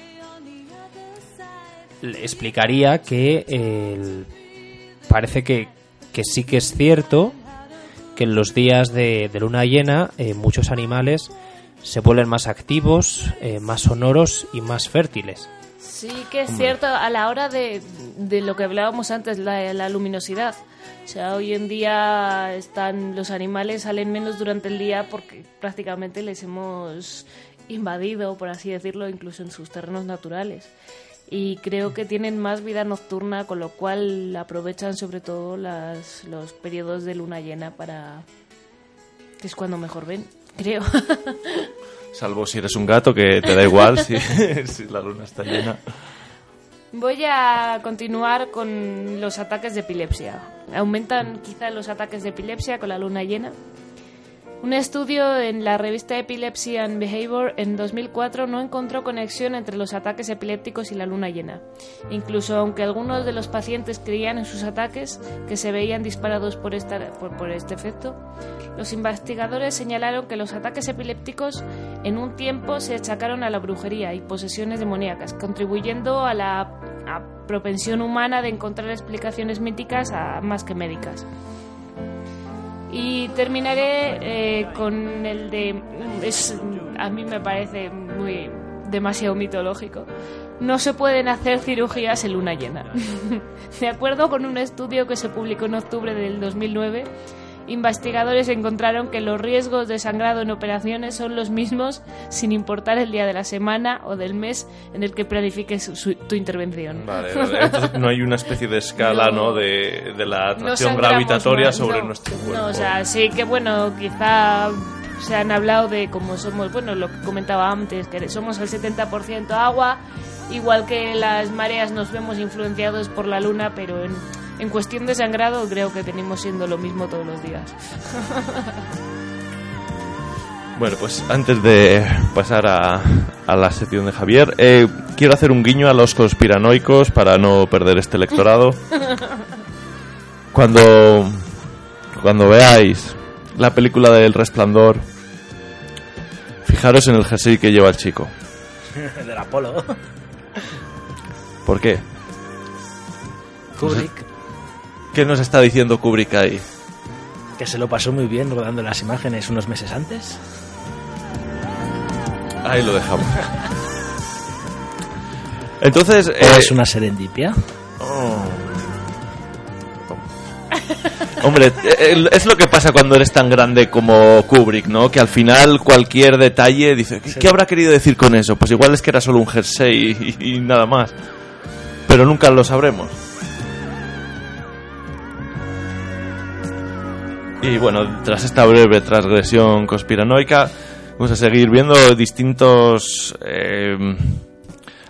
explicaría que el- parece que, que sí que es cierto que en los días de, de luna llena eh, muchos animales se vuelven más activos, eh, más sonoros y más fértiles. Sí que es cierto a la hora de, de lo que hablábamos antes, la, la luminosidad. O sea, hoy en día están los animales salen menos durante el día porque prácticamente les hemos invadido, por así decirlo, incluso en sus terrenos naturales. Y creo que tienen más vida nocturna, con lo cual aprovechan sobre todo las, los periodos de luna llena para... que es cuando mejor ven, creo. Salvo si eres un gato, que te da igual si, si la luna está llena. Voy a continuar con los ataques de epilepsia. Aumentan quizá los ataques de epilepsia con la luna llena. Un estudio en la revista Epilepsy and Behavior en 2004 no encontró conexión entre los ataques epilépticos y la luna llena. Incluso aunque algunos de los pacientes creían en sus ataques, que se veían disparados por, este efecto, los investigadores señalaron que los ataques epilépticos en un tiempo se achacaron a la brujería y posesiones demoníacas, contribuyendo a la propensión humana de encontrar explicaciones míticas a- más que médicas. Y terminaré eh, con el de... Es, a mí me parece muy demasiado mitológico. No se pueden hacer cirugías en luna llena. de acuerdo con un estudio que se publicó en octubre del 2009, investigadores encontraron que los riesgos de sangrado en operaciones son los mismos sin importar el día de la semana o del mes en el que planifiques su- su- tu intervención. Vale, vale. Entonces no hay una especie de escala, ¿no? De, de la No atracción sangramos gravitatoria sobre no. nuestro cuerpo. No, o sea, sí que bueno, quizá se han hablado de cómo somos, bueno, lo que comentaba antes, que somos el 70% agua, igual que las mareas nos vemos influenciados por la luna, pero en, en cuestión de sangrado creo que venimos siendo lo mismo todos los días. Bueno, pues antes de pasar a, a la sección de Javier, eh, quiero hacer un guiño a los conspiranoicos para no perder este electorado. Cuando, cuando veáis la película del Resplandor, fijaros en el jersey que lleva el chico. El del Apolo. ¿Por qué? Kubrick, ¿Qué nos está diciendo Kubrick ahí? que se lo pasó muy bien rodando las imágenes unos meses antes. Ahí lo dejamos. Entonces, ¿O eh, es una serendipia? Oh. Hombre, es lo que pasa cuando eres tan grande como Kubrick, ¿no? Que al final cualquier detalle dice, ¿qué, qué habrá querido decir con eso? Pues igual es que era solo un jersey y, y nada más. Pero nunca lo sabremos. Y bueno, tras esta breve transgresión conspiranoica, vamos a seguir viendo distintos eh,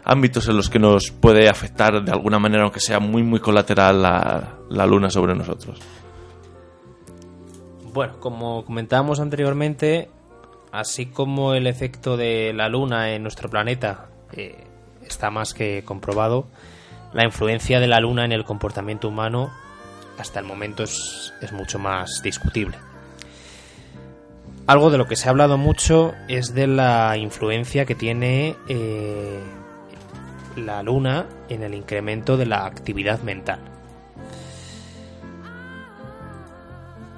ámbitos en los que nos puede afectar de alguna manera, aunque sea muy, muy colateral, la, la luna sobre nosotros. Bueno, como comentábamos anteriormente, así como el efecto de la luna en nuestro planeta eh, está más que comprobado, la influencia de la luna en el comportamiento humano hasta el momento es, es mucho más discutible. Algo de lo que se ha hablado mucho es de la influencia que tiene eh, la luna en el incremento de la actividad mental.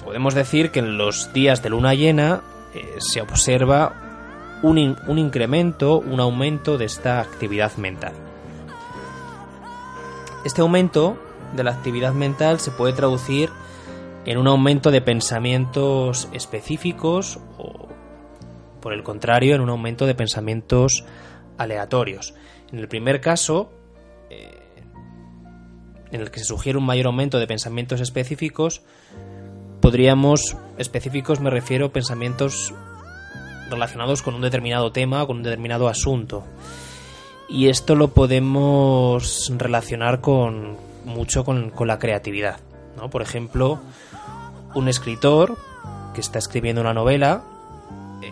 Podemos decir que en los días de luna llena eh, se observa un, un incremento, un aumento de esta actividad mental. Este aumento de la actividad mental se puede traducir en un aumento de pensamientos específicos o, por el contrario, en un aumento de pensamientos aleatorios. En el primer caso, eh, en el que se sugiere un mayor aumento de pensamientos específicos, podríamos, específicos me refiero pensamientos relacionados con un determinado tema, con un determinado asunto. Y esto lo podemos relacionar con mucho con, con la creatividad. ¿no? Por ejemplo, un escritor que está escribiendo una novela, eh,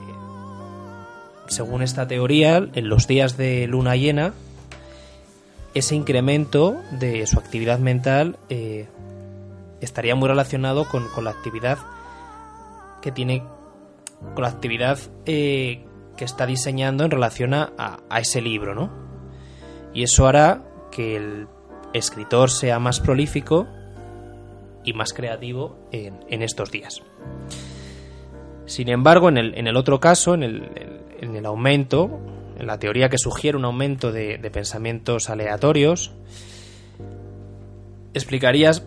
según esta teoría, en los días de luna llena, ese incremento de su actividad mental eh, estaría muy relacionado con, con la actividad que tiene, con la actividad eh, que está diseñando en relación a, a- ese libro, ¿no? Y eso hará que el escritor sea más prolífico y más creativo en, en estos días. Sin embargo, en el, en el otro caso, en el, en- el aumento, en la teoría que sugiere un aumento de, pensamientos aleatorios, explicarías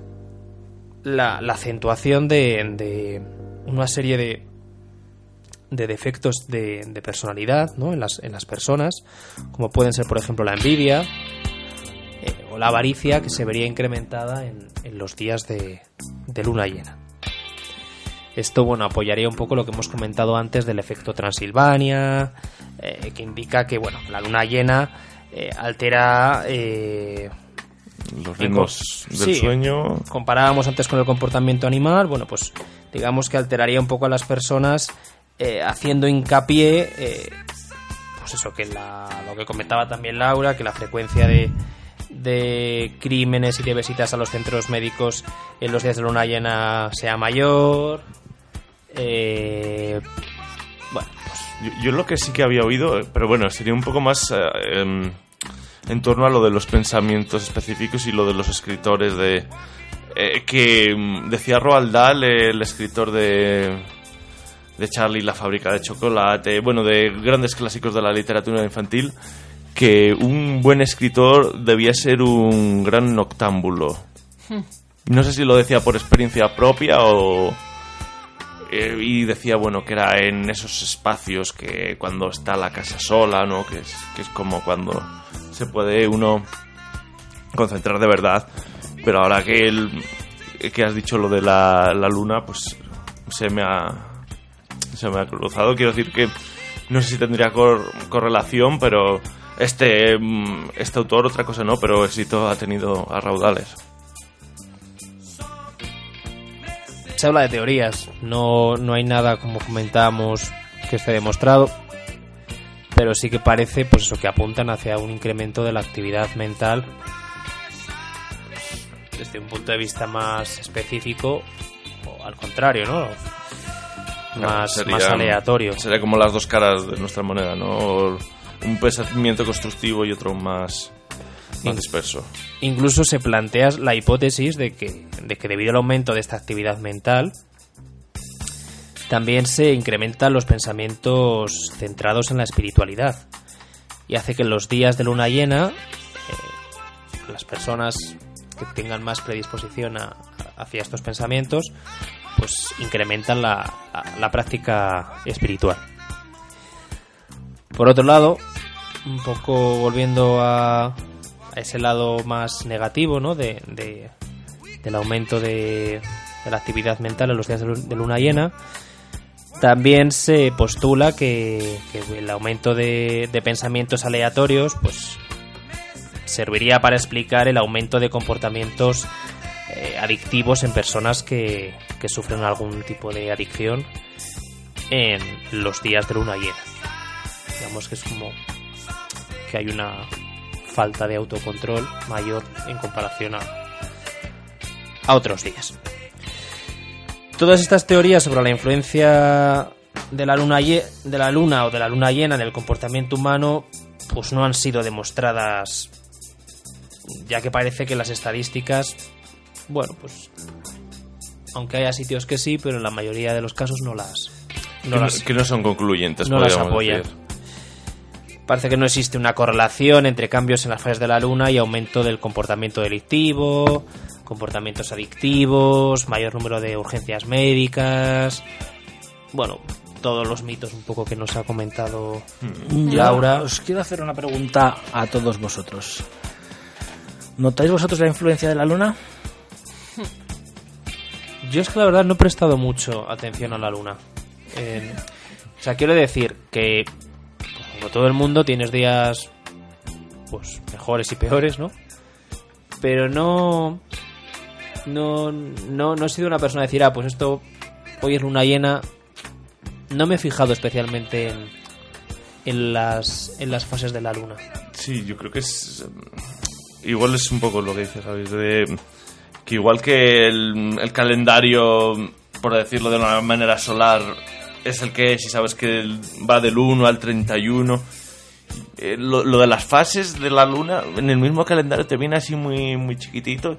la, acentuación de, de una serie de, de defectos de, de personalidad ¿no? en, las, en las personas, como pueden ser, por ejemplo, la envidia o la avaricia, que se vería incrementada en, en los días de, de luna llena. Esto, bueno, apoyaría un poco lo que hemos comentado antes del efecto Transilvania, eh, que indica que, bueno, la luna llena eh, altera eh, Los ritmos del sí, sueño. Comparábamos antes con el comportamiento animal, bueno, pues digamos que alteraría un poco a las personas eh, haciendo hincapié, eh, pues eso, que la, lo que comentaba también Laura, que la frecuencia de, de crímenes y de visitas a los centros médicos en los días de luna llena sea mayor. Eh, bueno, pues Yo, lo que sí que había oído, eh, pero bueno, sería un poco más eh, em, en torno a lo de los pensamientos específicos y lo de los escritores de... eh, que mm, decía Roald Dahl, el escritor de, de Charlie la fábrica de chocolate, bueno, de grandes clásicos de la literatura infantil, que un buen escritor debía ser un gran noctámbulo. No sé si lo decía por experiencia propia o... eh, y decía, bueno, que era en esos espacios que cuando está la casa sola, ¿no? Que es, que es como cuando se puede uno concentrar de verdad. Pero ahora que, el, que has dicho lo de la, la luna, pues se me ha, se me ha cruzado. Quiero decir que no sé si tendría cor- correlación, pero este, mm, este autor, otra cosa no, pero éxito ha tenido a raudales. se habla de teorías, no, no hay nada, como comentábamos, que esté demostrado. pero sí que parece pues eso que apuntan hacia un incremento de la actividad mental desde un punto de vista más específico o al contrario, ¿no? Más, Sería- más aleatorio. Sería como las dos caras de nuestra moneda, ¿no? Un pensamiento constructivo y otro más, más disperso. Incluso se plantea la hipótesis de que, de que debido al aumento de esta actividad mental, también se incrementan los pensamientos centrados en la espiritualidad y hace que en los días de luna llena eh, las personas que tengan más predisposición a- hacia estos pensamientos pues incrementan la, la- la práctica espiritual. Por otro lado, un poco volviendo a, a ese lado más negativo, ¿no? De, de- del aumento de, de la actividad mental en los días de, lu- de luna llena, también se postula que, que el aumento de, de pensamientos aleatorios, pues serviría para explicar el aumento de comportamientos eh, adictivos en personas que, que sufren algún tipo de adicción en los días de luna llena. Digamos que es como que hay una falta de autocontrol mayor en comparación a, a otros días. Todas estas teorías sobre la influencia de la luna de la luna o de la luna llena en el comportamiento humano pues no han sido demostradas ya que parece que las estadísticas bueno pues aunque haya sitios que sí pero en la mayoría de los casos no las que, no no, las, que no son concluyentes, no las podríamos apoyan. decir. Parece que no existe una correlación entre cambios en las fases de la luna y aumento del comportamiento delictivo, comportamientos adictivos, mayor número de urgencias médicas. Bueno, todos los mitos un poco que nos ha comentado Yo Laura. Os quiero hacer una pregunta a todos vosotros. ¿Notáis vosotros la influencia de la luna? Yo es que la verdad no he prestado mucho atención a la luna. Eh, o sea, quiero decir que, como todo el mundo, tienes días pues mejores y peores, ¿no? Pero no, no, no, no he sido una persona a decir, ah, pues esto hoy es luna llena. No me he fijado especialmente en, en las, en las fases de la luna. Sí, yo creo que es. Igual es un poco lo que dices, ¿sabes? De, que igual que el, el calendario, por decirlo de una manera solar, es el que es y sabes que va del 1 al 31. eh, lo, lo de las fases de la luna en el mismo calendario te viene así muy, muy chiquitito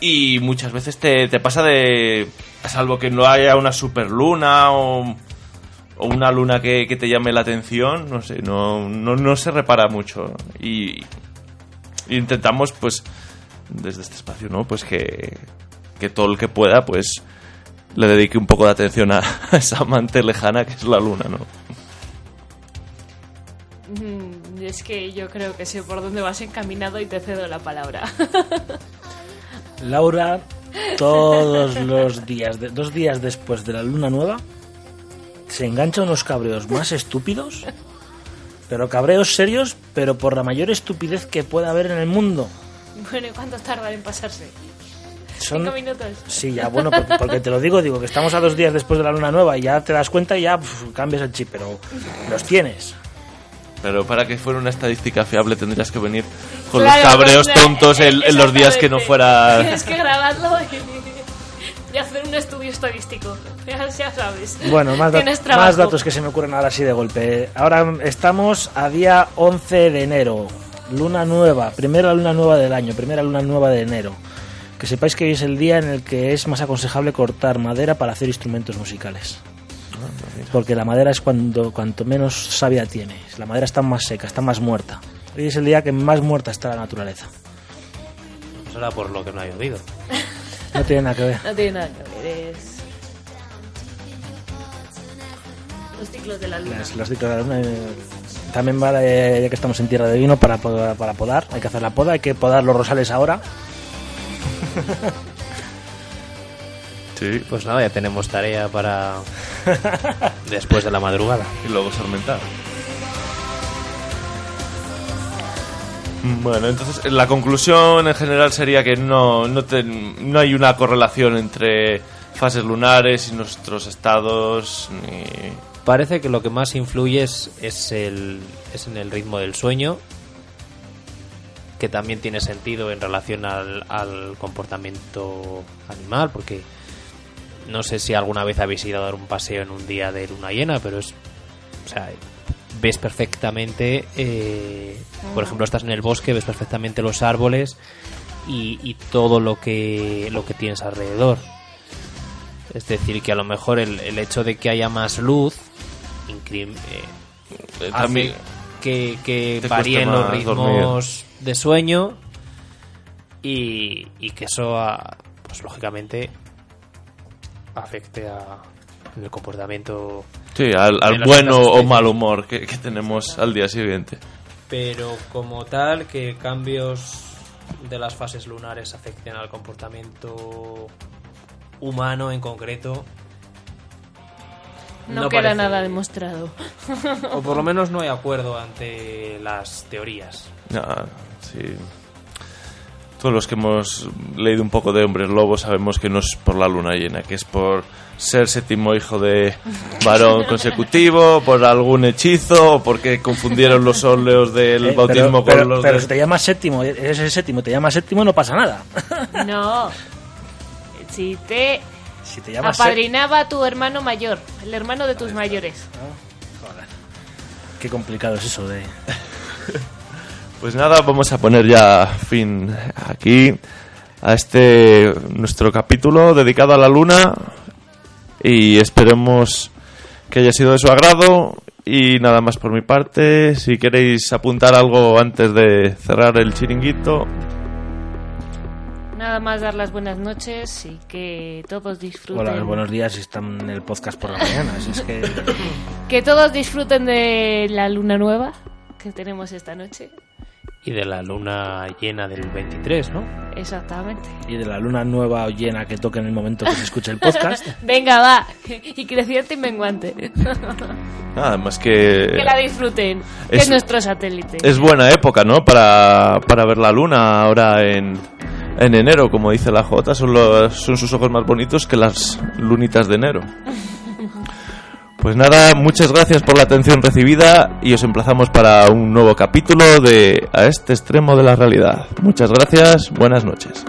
y muchas veces te, te pasa de. Salvo que no haya una superluna o o una luna que, que te llame la atención, no sé, no, no, no se repara mucho. Y, y intentamos, pues, desde este espacio, ¿no? Pues que, que todo el que pueda, pues, le dedique un poco de atención a, a esa amante lejana que es la luna, ¿no? Mm, Es que yo creo que sé por dónde vas encaminado y te cedo la palabra. Laura, todos los días, de- dos días después de la luna nueva, se engancha unos cabreos más estúpidos, pero cabreos serios, pero por la mayor estupidez que pueda haber en el mundo. bueno, ¿y cuánto tardan en pasarse? Son, ¿Cinco minutos? Sí, ya, bueno, porque, porque te lo digo, digo que estamos a dos días después de la luna nueva y ya te das cuenta y ya pf, cambias el chip, pero los tienes. Pero para que fuera una estadística fiable tendrías que venir con Claro, los cabreos tontos en, en los días que no fuera... Tienes que grabarlo y, y hacer un estudio estadístico. Ya, ya sabes. Bueno, más, da- Tienes trabajo. más datos que se me ocurren ahora sí de golpe. Ahora estamos a día 11 de enero, luna nueva, primera luna nueva del año, primera luna nueva de enero. Que sepáis que hoy es el día en el que es más aconsejable cortar madera para hacer instrumentos musicales. Porque la madera es cuando cuanto menos savia tiene. La madera está más seca, está más muerta. Hoy es el día que más muerta está la naturaleza. Será por lo que no he oído. No tiene nada que ver. No tiene nada que ver. Es... Los ciclos de la luna. Las- las ciclos de la luna, eh, También vale, ya que estamos en tierra de vino, para, para podar. Hay que hacer la poda, hay que podar los rosales ahora. Sí, Pues nada, ya tenemos tarea para después de la madrugada. y luego sarmentar. Bueno, entonces la conclusión en general sería que no, no, te- no hay una correlación entre fases lunares y nuestros estados, ni, Parece que lo que más influye es, es, el, es en el ritmo del sueño, que también tiene sentido en relación al, al comportamiento animal, porque no sé si alguna vez habéis ido a dar un paseo en un día de luna llena, pero es. O sea, ves perfectamente. eh, por ejemplo, estás en el bosque, ves perfectamente los árboles y, y todo lo que, lo que tienes alrededor. Es decir, que a lo mejor el, el hecho de que haya más luz incrim- eh, Eh, hace también que, varíen los ritmos de sueño y, y que eso, ah, pues lógicamente, afecte a el comportamiento. Sí, al, al bueno o mal humor que, que tenemos al día siguiente. Pero como tal, que cambios de las fases lunares afecten al comportamiento humano en concreto. No, no queda parece- nada demostrado. O por lo menos no hay acuerdo ante las teorías. Ah, sí. Todos los que hemos leído un poco de Hombres Lobos sabemos que no es por la luna llena, que es por ser séptimo hijo de varón consecutivo, por algún hechizo, o porque confundieron los óleos del Eh, bautismo pero, con pero- los pero de- si te llamas séptimo, eres el séptimo, te llamas séptimo, no pasa nada. No. Si te Si te llamas apadrinaba a tu hermano mayor, el hermano de tus mayores. Qué complicado es eso de... Pues nada, vamos a poner ya fin aquí a este nuestro capítulo dedicado a la luna y esperemos que haya sido de su agrado y nada más por mi parte. Si queréis apuntar algo antes de cerrar el chiringuito, Nada más dar las buenas noches y que todos disfruten. Hola, buenos días si están en el podcast por la mañana. Si es que... Que todos disfruten de la luna nueva que tenemos esta noche. Y de la luna llena del 23, ¿no? Exactamente. Y de la luna nueva o llena que toque en el momento que se escuche el podcast. Venga, va. Y creciente y menguante. nada más que que la disfruten. Que es- es nuestro satélite. es buena época, ¿no? Para, para ver la luna ahora en, en enero, como dice la Jota, son, los, son sus ojos más bonitos que las lunitas de enero. Pues nada, muchas gracias por la atención recibida y os emplazamos para un nuevo capítulo de A este extremo de la realidad. Muchas gracias, buenas noches.